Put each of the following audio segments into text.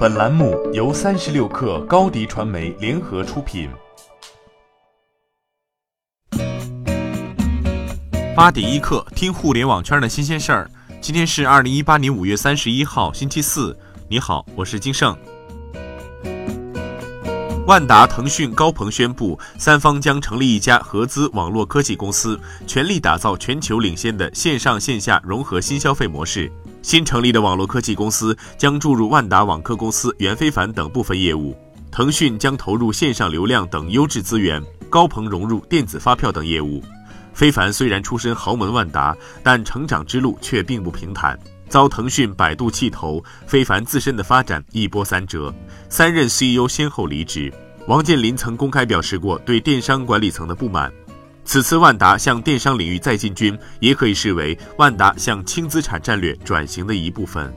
本栏目由三十六氪高低传媒联合出品。八点一刻，听互联网圈的新鲜事儿。今天是二零一八年五月三十一号，星期四。你好，我是金盛。万达、腾讯、高鹏宣布，三方将成立一家合资网络科技公司，全力打造全球领先的线上线下融合新消费模式。新成立的网络科技公司将注入万达网科公司袁非凡等部分业务，腾讯将投入线上流量等优质资源，高鹏融入电子发票等业务。非凡虽然出身豪门万达，但成长之路却并不平坦，遭腾讯、百度弃投，非凡自身的发展一波三折，三任 CEO 先后离职。王健林曾公开表示过对电商管理层的不满。此次万达向电商领域再进军，也可以视为万达向轻资产战略转型的一部分。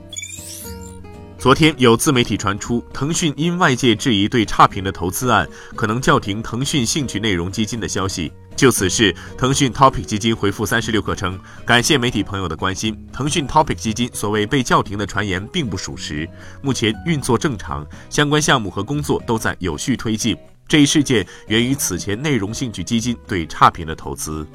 昨天有自媒体传出，腾讯因外界质疑对差评的投资案，可能叫停腾讯兴趣内容基金的消息。就此事，腾讯 Topic 基金回复三十六氪称，感谢媒体朋友的关心。腾讯 Topic 基金所谓被叫停的传言并不属实，目前运作正常，相关项目和工作都在有序推进。这一事件源于此前内容兴趣基金对差评的投资。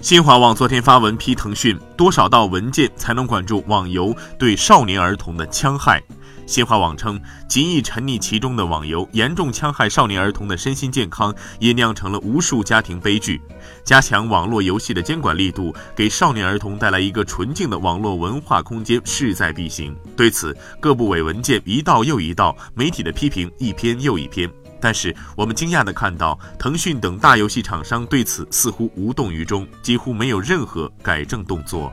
新华网昨天发文批腾讯，多少道文件才能管住网游对少年儿童的戕害？新华网称，极易沉溺其中的网游严重戕害少年儿童的身心健康，也酿成了无数家庭悲剧。加强网络游戏的监管力度，给少年儿童带来一个纯净的网络文化空间，势在必行。对此，各部委文件一道又一道，媒体的批评一篇又一篇。但是，我们惊讶地看到，腾讯等大游戏厂商对此似乎无动于衷，几乎没有任何改正动作。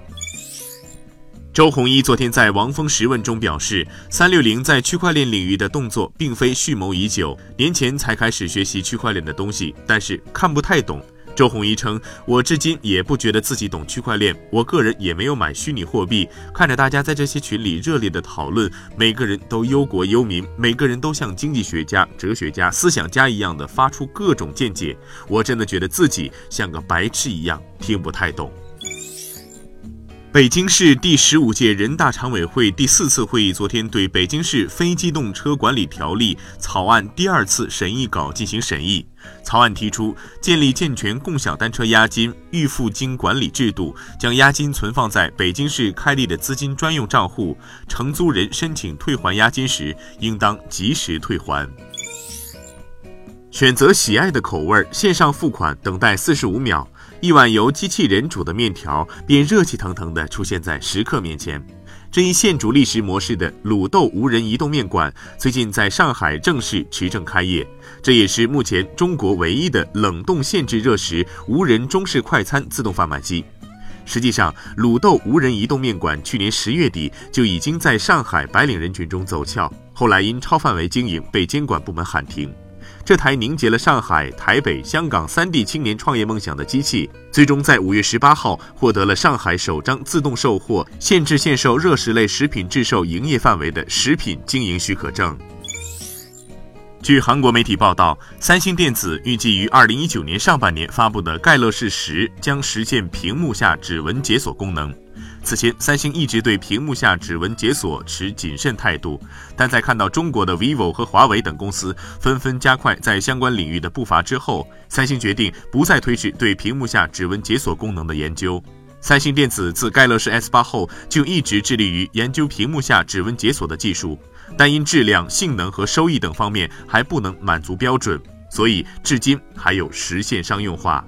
周鸿祎昨天在《王峰实问》中表示，三六零在区块链领域的动作并非蓄谋已久，年前才开始学习区块链的东西，但是看不太懂。周鸿祎称：“我至今也不觉得自己懂区块链，我个人也没有买虚拟货币。看着大家在这些群里热烈的讨论，每个人都忧国忧民，每个人都像经济学家、哲学家、思想家一样的发出各种见解，我真的觉得自己像个白痴一样，听不太懂。”北京市第十五届人大常委会第四次会议昨天对《北京市非机动车管理条例》草案第二次审议稿进行审议。草案提出建立健全共享单车押金预付金管理制度，将押金存放在北京市开立的资金专用账户，承租人申请退还押金时，应当及时退还。选择喜爱的口味，线上付款，等待四十五秒。一碗由机器人煮的面条便热气腾腾地出现在食客面前。这一现煮立食模式的卤豆无人移动面馆，最近在上海正式持证开业。这也是目前中国唯一的冷冻限制热食无人中式快餐自动贩卖机。实际上，卤豆无人移动面馆去年十月底就已经在上海白领人群中走俏，后来因超范围经营被监管部门喊停。这台凝结了上海、台北、香港三地青年创业梦想的机器，最终在五月十八号获得了上海首张自动售货、限制限售热食类食品制售营业范围的食品经营许可证。据韩国媒体报道，三星电子预计于二零一九年上半年发布的盖乐世十将实现屏幕下指纹解锁功能。此前，三星一直对屏幕下指纹解锁持谨慎态度，但在看到中国的 vivo 和华为等公司纷纷加快在相关领域的步伐之后，三星决定不再推迟对屏幕下指纹解锁功能的研究。三星电子自盖乐世 S 八后就一直致力于研究屏幕下指纹解锁的技术，但因质量、性能和收益等方面还不能满足标准，所以至今还有实现商用化。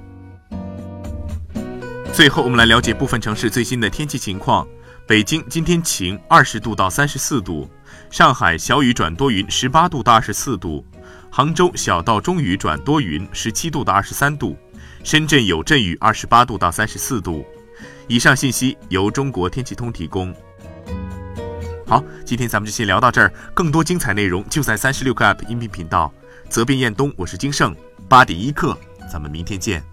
最后，我们来了解部分城市最新的天气情况。北京今天晴，二十度到三十四度；上海小雨转多云，十八度到二十四度；杭州小到中雨转多云，十七度到二十三度；深圳有阵雨，二十八度到三十四度。以上信息由中国天气通提供。好，今天咱们就先聊到这儿，更多精彩内容就在三十六个 App 音频频道。责编：彦东，我是金盛，八点一刻，咱们明天见。